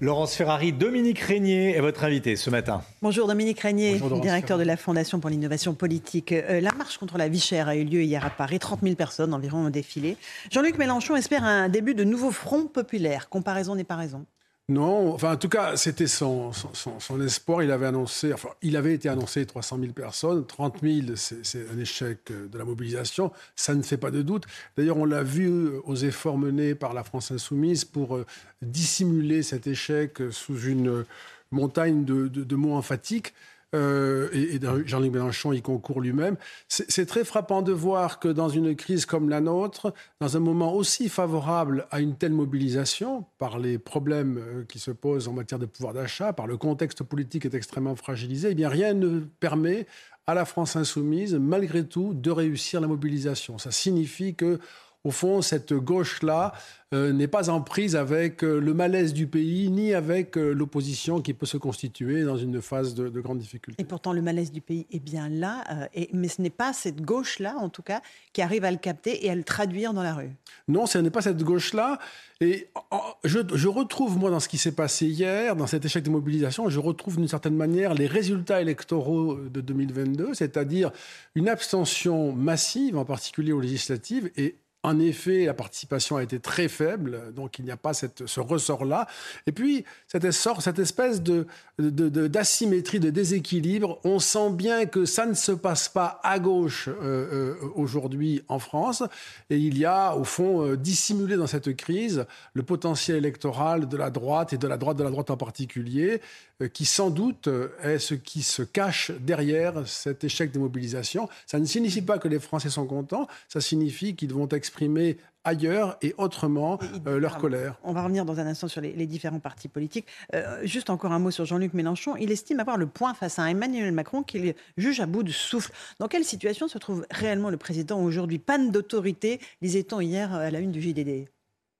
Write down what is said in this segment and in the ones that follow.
Laurence Ferrari, Dominique Régnier est votre invité ce matin. Bonjour Dominique Régnier, Bonjour, directeur Ferrari. de la Fondation pour l'innovation politique. Euh, la marche contre la vie chère a eu lieu hier à Paris. 30 000 personnes environ ont défilé. Jean-Luc Mélenchon espère un début de nouveau front populaire. Comparaison n'est pas raison. Non, enfin en tout cas, c'était son, son, espoir. Il avait annoncé, enfin, il avait été annoncé 300 000 personnes. 30 000, c'est un échec euh, de la mobilisation. Ça ne fait pas de doute. D'ailleurs, on l'a vu euh, aux efforts menés par la France insoumise pour euh, dissimuler cet échec sous une montagne de, de- de mots emphatiques. Euh, et, Jean-Luc Mélenchon y concourt lui-même. C'est très frappant de voir que dans une crise comme la nôtre, dans un moment aussi favorable à une telle mobilisation, par les problèmes euh, qui se posent en matière de pouvoir d'achat, par le contexte politique est extrêmement fragilisé, eh bien rien ne permet à la France insoumise, malgré tout, de réussir la mobilisation. Ça signifie que au fond, cette gauche-là euh, n'est pas en prise avec euh, le malaise du pays, ni avec euh, l'opposition qui peut se constituer dans une phase de, de grande difficulté. Et pourtant, le malaise du pays est bien là. et, mais ce n'est pas cette gauche-là, en tout cas, qui arrive à le capter et à le traduire dans la rue. Non, ce n'est pas cette gauche-là. Et en- je, je retrouve, moi, dans ce qui s'est passé hier, dans cet échec de mobilisation, je retrouve d'une certaine manière les résultats électoraux de 2022, c'est-à-dire une abstention massive, en particulier aux législatives, et en effet, la participation a été très faible, donc il n'y a pas ce ressort-là. Et puis, cette, espèce de, d'asymétrie, de, déséquilibre, on sent bien que ça ne se passe pas à gauche euh, euh, aujourd'hui en France. Et il y a, au fond, euh, dissimulé dans cette crise le potentiel électoral de la droite et de la droite de la droite en particulier, qui sans doute euh, est ce qui se cache derrière cet échec de mobilisation. Ça ne signifie pas que les Français sont contents, ça signifie qu'ils vont exprimer ailleurs et autrement Et- euh, leur colère. On va revenir dans un instant sur les, les différents partis politiques. Euh, juste encore un mot sur Jean-Luc Mélenchon. Il estime avoir le point face à Emmanuel Macron qu'il juge à bout de souffle. Dans quelle situation se trouve réellement le président aujourd'hui? Panne d'autorité, disait-on hier à la une du JDD.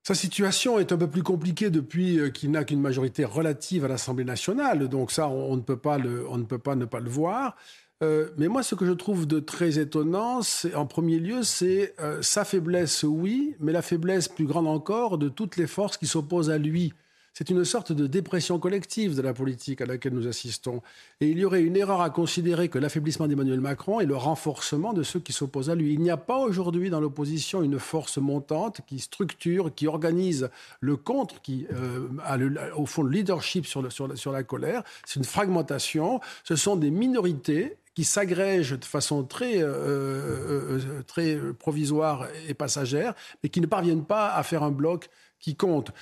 Sa situation est un peu plus compliquée depuis euh, qu'il n'a qu'une majorité relative à l'Assemblée nationale. Donc ça, on, ne peut pas le, on ne peut pas ne pas le voir. Euh, mais moi, ce que je trouve de très étonnant, en premier lieu, c'est euh, sa faiblesse, oui, mais la faiblesse plus grande encore de toutes les forces qui s'opposent à lui. C'est une sorte de dépression collective de la politique à laquelle nous assistons. Et il y aurait une erreur à considérer que l'affaiblissement d'Emmanuel Macron est le renforcement de ceux qui s'opposent à lui. Il n'y a pas aujourd'hui dans l'opposition une force montante qui structure, qui organise le contre, qui euh, a au fond le leadership sur, la- colère. C'est une fragmentation. Ce sont des minorités qui s'agrègent de façon très, euh, euh, très provisoire et passagère, mais qui ne parviennent pas à faire un bloc qui compte.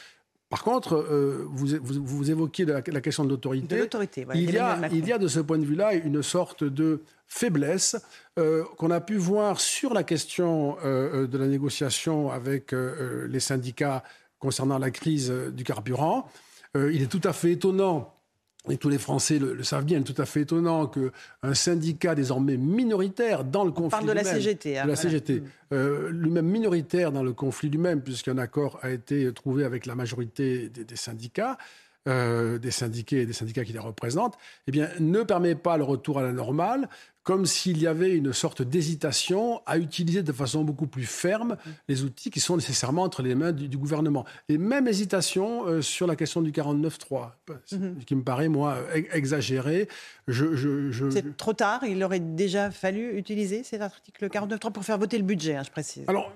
Par contre, euh, vous, vous, vous évoquiez la, la question de l'autorité. De l'autorité, voilà, il, y a, d'Emmanuel Macron. il y a de ce point de vue-là une sorte de faiblesse euh, qu'on a pu voir sur la question euh, de la négociation avec les syndicats concernant la crise du carburant. Il est tout à fait étonnant et tous les Français le, le savent bien, il est tout à fait étonnant qu'un syndicat désormais minoritaire dans le conflit parle de la CGT, hein, de la voilà. CGT, euh, lui-même minoritaire dans le conflit lui-même, puisqu'un accord a été trouvé avec la majorité des, des syndicats, euh, des syndiqués et des syndicats qui les représentent, eh bien, ne permet pas le retour à la normale, comme s'il y avait une sorte d'hésitation à utiliser de façon beaucoup plus ferme les outils qui sont nécessairement entre les mains du, du gouvernement. Et même hésitation euh, sur la question du 49.3, Mhm. qui me paraît, moi, ex- exagéré. Je, je- je- C'est trop tard, il aurait déjà fallu utiliser cet article 49.3 pour faire voter le budget, hein, je précise. Alors,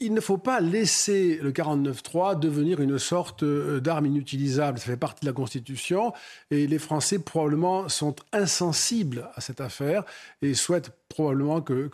il- ne faut pas laisser le 49.3 devenir une sorte euh, d'arme inutilisable. Ça fait partie de la Constitution et les Français probablement sont insensibles à cette affaire et souhaitent probablement que,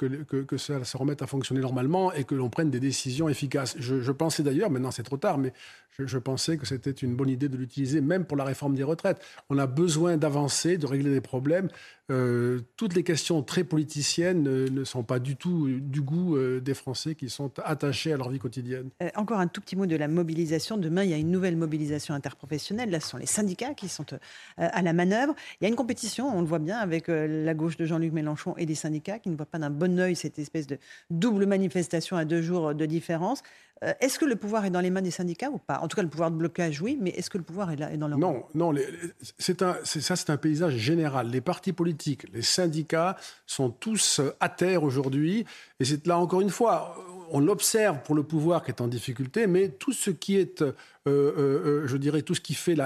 ça se remette à fonctionner normalement et que l'on prenne des décisions efficaces. Je, pensais d'ailleurs, maintenant c'est trop tard, mais je, pensais que c'était une bonne idée de l'utiliser même pour la réforme des retraites. On a besoin d'avancer, de régler des problèmes. Euh, toutes les questions très politiciennes euh, ne sont pas du tout du goût des Français qui sont attachés attachés à leur vie quotidienne. Euh, encore un tout petit mot de la mobilisation. Demain, il y a une nouvelle mobilisation interprofessionnelle. Là, ce sont les syndicats qui sont euh, à la manœuvre. Il y a une compétition, on le voit bien, avec euh, la gauche de Jean-Luc Mélenchon et les syndicats qui ne voient pas d'un bon oeil cette espèce de double manifestation à deux jours de différence. Est-ce que le pouvoir est dans les mains des syndicats ou pas? En tout cas, le pouvoir de blocage, oui, mais est-ce que le pouvoir est, là, est dans leur mains Non, non. C'est un, ça, c'est un paysage général. Les partis politiques, les syndicats sont tous à terre aujourd'hui. Et c'est là encore une fois, on l'observe pour le pouvoir qui est en difficulté, mais tout ce qui est, euh, euh, euh, je dirais, tout ce qui fait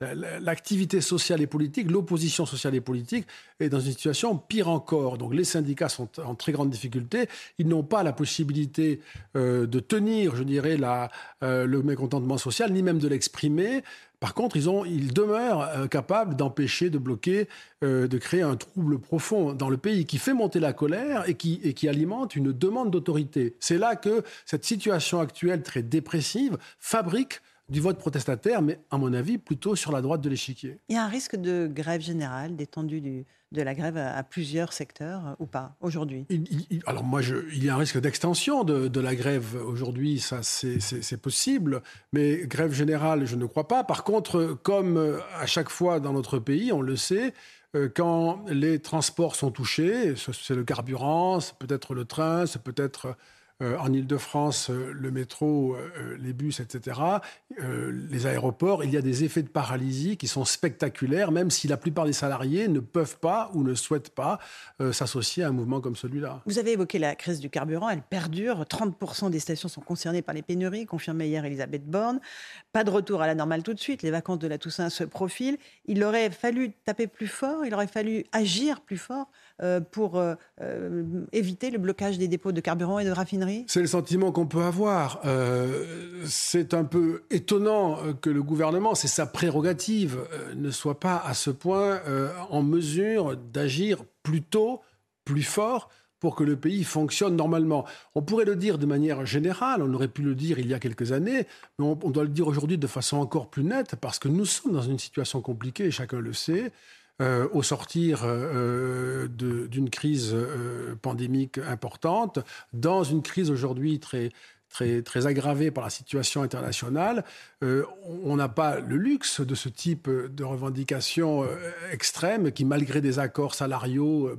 l'activité sociale et politique, l'opposition sociale et politique, est dans une situation pire encore. Donc les syndicats sont en très grande difficulté. Ils n'ont pas la possibilité de tenir, je dirais, le mécontentement social, ni même de l'exprimer. Par contre, ils, demeurent capables d'empêcher, de bloquer, de créer un trouble profond dans le pays qui fait monter la colère et qui alimente une demande d'autorité. C'est là que cette situation actuelle très dépressive fabrique du vote protestataire, mais à mon avis plutôt sur la droite de l'échiquier. Il y a un risque de grève générale, d'étendue du, de la grève à, plusieurs secteurs euh, ou pas aujourd'hui? Alors moi, je, il y a un risque d'extension de, la grève aujourd'hui, ça c'est possible, mais grève générale, je ne crois pas. Par contre, comme euh, à chaque fois dans notre pays, on le sait, euh, quand les transports sont touchés, c'est le carburant, c'est peut-être le train, c'est peut-être euh, en Ile-de-France, euh, le métro, euh, les bus, etc., les aéroports, il y a des effets de paralysie qui sont spectaculaires, même si la plupart des salariés ne peuvent pas ou ne souhaitent pas s'associer à un mouvement comme celui-là. Vous avez évoqué la crise du carburant, elle perdure. 30% des stations sont concernées par les pénuries, confirmait hier Elisabeth Borne. Pas de retour à la normale tout de suite, les vacances de la Toussaint se profilent. Il aurait fallu taper plus fort, il aurait fallu agir plus fort pour éviter le blocage des dépôts de carburant et de raffinerie c'est le sentiment qu'on peut avoir. Euh, c'est un peu étonnant que le gouvernement, c'est sa prérogative, euh, ne soit pas à ce point euh, en mesure d'agir plus tôt, plus fort pour que le pays fonctionne normalement. On pourrait le dire de manière générale, on aurait pu le dire il y a quelques années, mais on, on doit le dire aujourd'hui de façon encore plus nette, parce que nous sommes dans une situation compliquée, chacun le sait. Euh, au sortir euh, d'une crise euh, pandémique importante, dans une crise aujourd'hui très, très, par la situation internationale, on n'a pas le luxe de ce type de revendications extrêmes qui, malgré des accords salariaux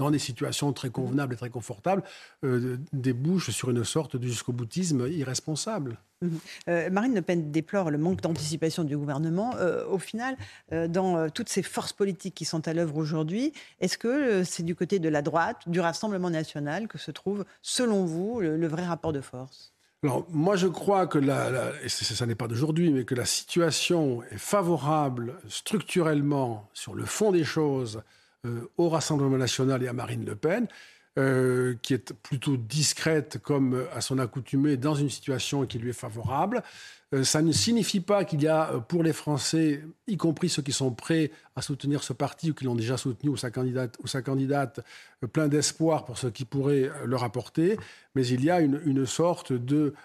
dans des situations très convenables et très confortables, euh, débouchent sur une sorte de jusqu'au boutisme irresponsable. Mhm. Euh, Marine Le Pen déplore le manque d'anticipation du gouvernement. Euh, au final, dans toutes ces forces politiques qui sont à l'œuvre aujourd'hui, est-ce que c'est du côté de la droite, du Rassemblement national, que se trouve, selon vous, le, vrai rapport de force? Alors, moi, je crois que, la, et ça n'est pas d'aujourd'hui, mais que la situation est favorable structurellement sur le fond des choses euh, au Rassemblement national et à Marine Le Pen, euh, qui est plutôt discrète comme à son accoutumée dans une situation qui lui est favorable. Euh, ça ne signifie pas qu'il y a pour les Français, y compris ceux qui sont prêts à soutenir ce parti ou qui l'ont déjà soutenu ou sa candidate, ou sa candidate plein d'espoir pour ce qui pourrait leur apporter, mais il y a une, sorte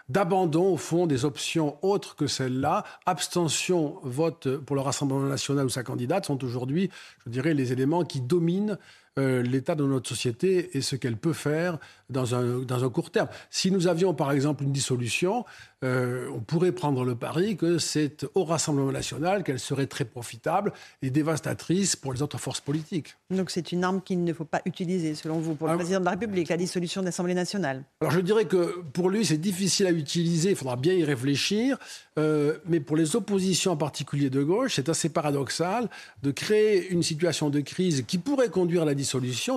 d'abandon au fond des options autres que celles-là. Abstention, vote pour le Rassemblement national ou sa candidate sont aujourd'hui, je dirais, les éléments qui dominent euh, l'état de notre société et ce qu'elle peut faire dans un, dans un court terme. Si nous avions par exemple une dissolution, euh, on pourrait prendre le pari que c'est au Rassemblement national qu'elle serait très profitable et dévastatrice pour les autres forces politiques. Donc c'est une arme qu'il ne faut pas utiliser, selon vous, pour le ah, président de la République, la dissolution de l'Assemblée nationale Alors je dirais que pour lui, c'est difficile à utiliser, il faudra bien y réfléchir, euh, mais pour les oppositions en particulier de gauche, c'est assez paradoxal de créer une situation de crise qui pourrait conduire à la dissolution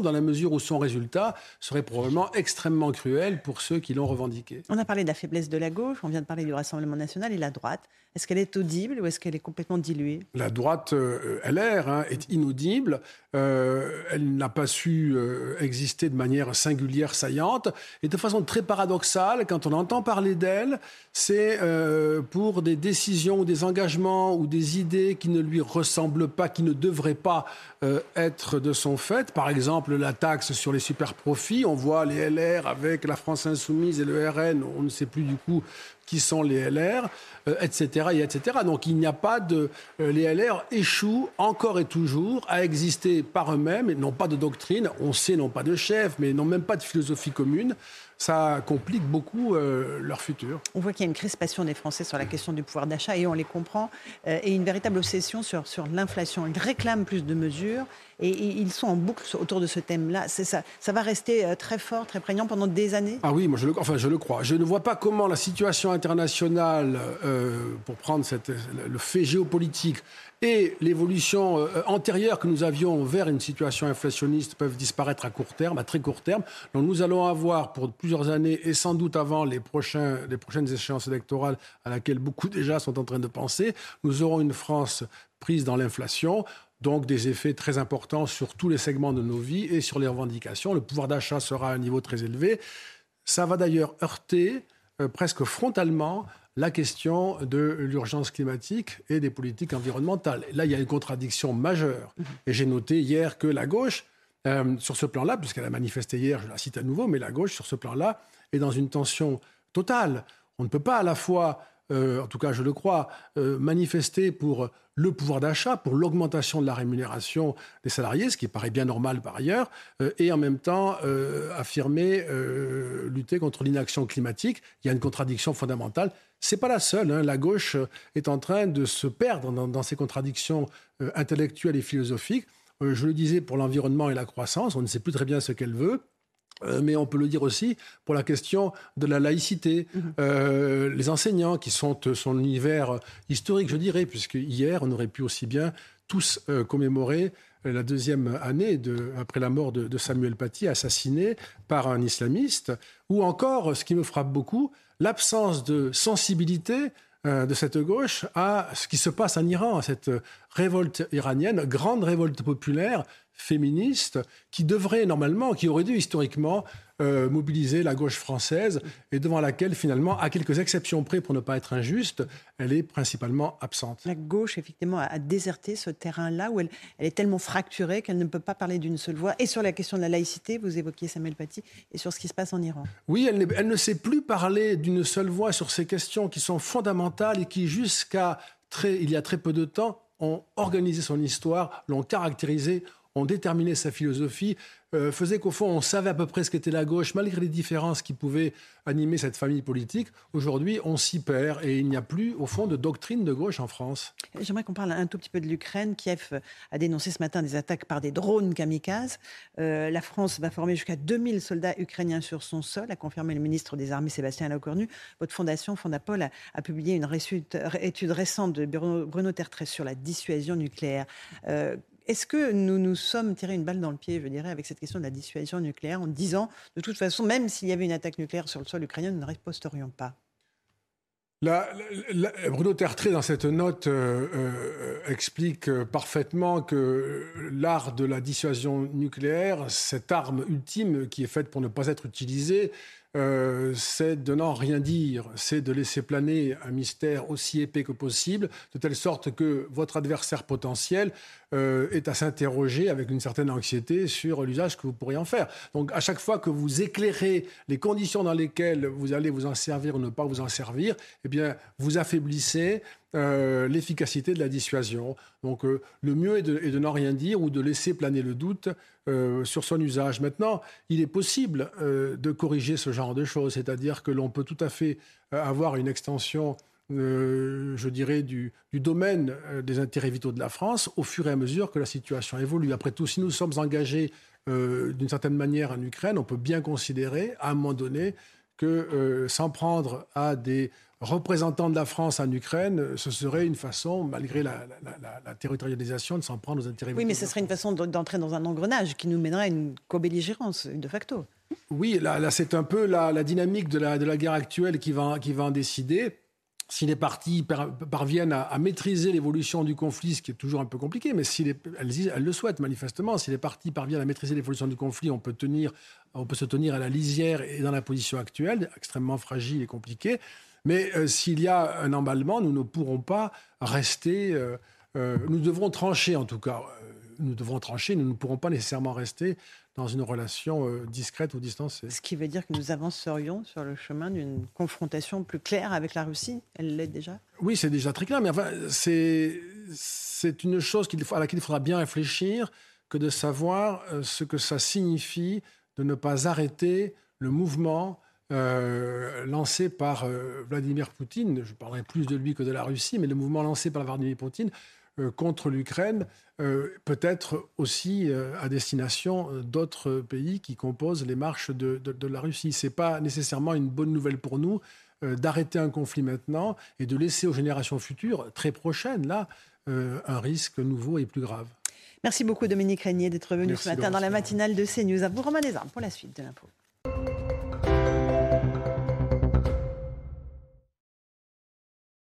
dans la mesure où son résultat serait probablement extrêmement cruel pour ceux qui l'ont revendiqué. On a parlé de la faiblesse de la gauche, on vient de parler du Rassemblement national et la droite. Est-ce qu'elle est audible ou est-ce qu'elle est complètement diluée? La droite euh, LR hein, est inaudible. Euh, elle n'a pas su euh, exister de manière singulière, saillante. Et de façon très paradoxale, quand on entend parler d'elle, c'est pour des décisions ou des engagements ou des idées qui ne lui ressemblent pas, qui ne devraient pas être de son fait. Par exemple, la taxe sur les super profits. On voit les LR avec la France insoumise et le RN. On ne sait plus du coup qui sont les LR, etc., et etc. Donc il n'y a pas de... Euh, les LR échouent encore et toujours à exister par eux-mêmes, et n'ont pas de doctrine, on sait, n'ont pas de chef, mais n'ont même pas de philosophie commune. ça complique beaucoup euh, leur futur. On voit qu'il y a une crispation des Français sur la question du pouvoir d'achat et on les comprend, euh, et une véritable obsession sur, sur l'inflation. Ils réclament plus de mesures et, ils sont en boucle autour de ce thème-là. Ça, va rester euh, très fort, très prégnant pendant des années? Ah oui, moi je le, enfin, je le crois. Je ne vois pas comment la situation internationale, pour prendre le fait géopolitique, et l'évolution euh, antérieure que nous avions vers une situation inflationniste peuvent disparaître à court terme, à très court terme. Donc nous allons avoir pour plusieurs années et sans doute avant les, les prochaines échéances électorales à laquelle beaucoup déjà sont en train de penser, nous aurons une France prise dans l'inflation. Donc des effets très importants sur tous les segments de nos vies et sur les revendications. Le pouvoir d'achat sera à un niveau très élevé. Ça va d'ailleurs heurter euh, presque frontalement la question de l'urgence climatique et des politiques environnementales. Là, il y a une contradiction majeure. Et j'ai noté hier que la gauche, euh, sur ce plan-là, puisqu'elle a manifesté hier, je la cite à nouveau, mais la gauche, sur ce plan-là, est dans une tension totale. On ne peut pas à la fois, euh, en tout cas je le crois, euh, manifester pour le pouvoir d'achat, pour l'augmentation de la rémunération des salariés, ce qui paraît bien normal par ailleurs, et en même temps affirmer lutter contre l'inaction climatique. Il y a une contradiction fondamentale. C'est pas la seule. Hein. La gauche euh, est en train de se perdre dans, ses contradictions euh, intellectuelles et philosophiques. Euh, je le disais pour l'environnement et la croissance, on ne sait plus très bien ce qu'elle veut. Mais on peut le dire aussi pour la question de la laïcité. Mm-hmm. les enseignants, qui sont son univers historique, je dirais, puisque hier, on aurait pu aussi bien tous commémorer la deuxième année de, après la mort de, de, Samuel Paty, assassiné par un islamiste, ou encore, ce qui me frappe beaucoup, l'absence de sensibilité euh, de cette gauche à ce qui se passe en Iran, à cette révolte iranienne, grande révolte populaire, féministe, qui devrait normalement, qui aurait dû historiquement euh, mobiliser la gauche française et devant laquelle, finalement, à quelques exceptions près, pour ne pas être injuste, elle est principalement absente. La gauche, effectivement, a déserté ce terrain-là où elle, est tellement fracturée qu'elle ne peut pas parler d'une seule voix. Et sur la question de la laïcité, vous évoquiez Samuel Paty, et sur ce qui se passe en Iran. Oui, elle, elle ne sait plus parler d'une seule voix sur ces questions qui sont fondamentales et qui, jusqu'à il y a très peu de temps, ont organisé son histoire, l'ont caractérisée, ont déterminé sa philosophie, euh, faisait qu'au fond, on savait à peu près ce qu'était la gauche, malgré les différences qui pouvaient animer cette famille politique. Aujourd'hui, on s'y perd et il n'y a plus, au fond, de doctrine de gauche en France. J'aimerais qu'on parle un tout petit peu de l'Ukraine. Kiev a dénoncé ce matin des attaques par des drones kamikazes. Euh, la France va former jusqu'à 2000 soldats ukrainiens sur son sol, a confirmé le ministre des Armées Sébastien Lecornu. Votre fondation, Fondapol, a, publié une étude récente de Bruno Tertrais sur la dissuasion nucléaire. Euh, est-ce que nous nous sommes tiré une balle dans le pied, je dirais, avec cette question de la dissuasion nucléaire, en disant, de toute façon, même s'il y avait une attaque nucléaire sur le sol ukrainien, nous ne riposterions pas? Bruno Tertré, dans cette note, euh, euh, explique euh, parfaitement que l'art de la dissuasion nucléaire, cette arme ultime qui est faite pour ne pas être utilisée, euh, c'est de n'en rien dire, c'est de laisser planer un mystère aussi épais que possible, de telle sorte que votre adversaire potentiel euh, est à s'interroger avec une certaine anxiété sur l'usage que vous pourriez en faire. Donc à chaque fois que vous éclairez les conditions dans lesquelles vous allez vous en servir ou ne pas vous en servir, eh bien vous affaiblissez euh, l'efficacité de la dissuasion. Donc le mieux est de, n'en rien dire ou de laisser planer le doute euh, sur son usage. Maintenant, il est possible euh, de corriger ce genre de choses, c'est-à-dire que l'on peut tout à fait euh, avoir une extension, je dirais, du, domaine des intérêts vitaux de la France au fur et à mesure que la situation évolue. Après tout, si nous sommes engagés d'une certaine manière en Ukraine, on peut bien considérer, à un moment donné, que s'en prendre à des représentant de la France en Ukraine, ce serait une façon, malgré la, territorialisation, de s'en prendre aux intérêts. Oui, mais ce serait une façon d'entrer dans un engrenage qui nous mènerait à une co-belligérance, de facto. Oui, là, c'est un peu la, dynamique de la, guerre actuelle qui va, qui va en décider. Si les partis parviennent à, maîtriser l'évolution du conflit, ce qui est toujours un peu compliqué, mais si elles, elles, le souhaitent manifestement, si les partis parviennent à maîtriser l'évolution du conflit, on peut, tenir, on peut se tenir à la lisière et dans la position actuelle, extrêmement fragile et compliquée. Mais euh, s'il y a un emballement, nous ne pourrons pas rester. Euh, euh, nous devrons trancher, en tout cas. nous devrons trancher. Nous ne pourrons pas nécessairement rester dans une relation discrète ou distancée. Ce qui veut dire que nous avancerions sur le chemin d'une confrontation plus claire avec la Russie. Elle l'est déjà? Oui, c'est déjà très clair. Mais enfin, c'est une chose à laquelle il faudra bien réfléchir que de savoir ce que ça signifie de ne pas arrêter le mouvement euh, lancé par euh, Vladimir Poutine, je parlerai plus de lui que de la Russie, mais le mouvement lancé par Vladimir Poutine euh, contre l'Ukraine peut être aussi à destination d'autres pays qui composent les marches de, de la Russie. Ce n'est pas nécessairement une bonne nouvelle pour nous d'arrêter un conflit maintenant et de laisser aux générations futures, très prochaines, là, un risque nouveau et plus grave. Merci beaucoup Dominique Régnier d'être venu ce matin dans la matinale de CNews. À vous Romain Desarmes pour la suite de l'info.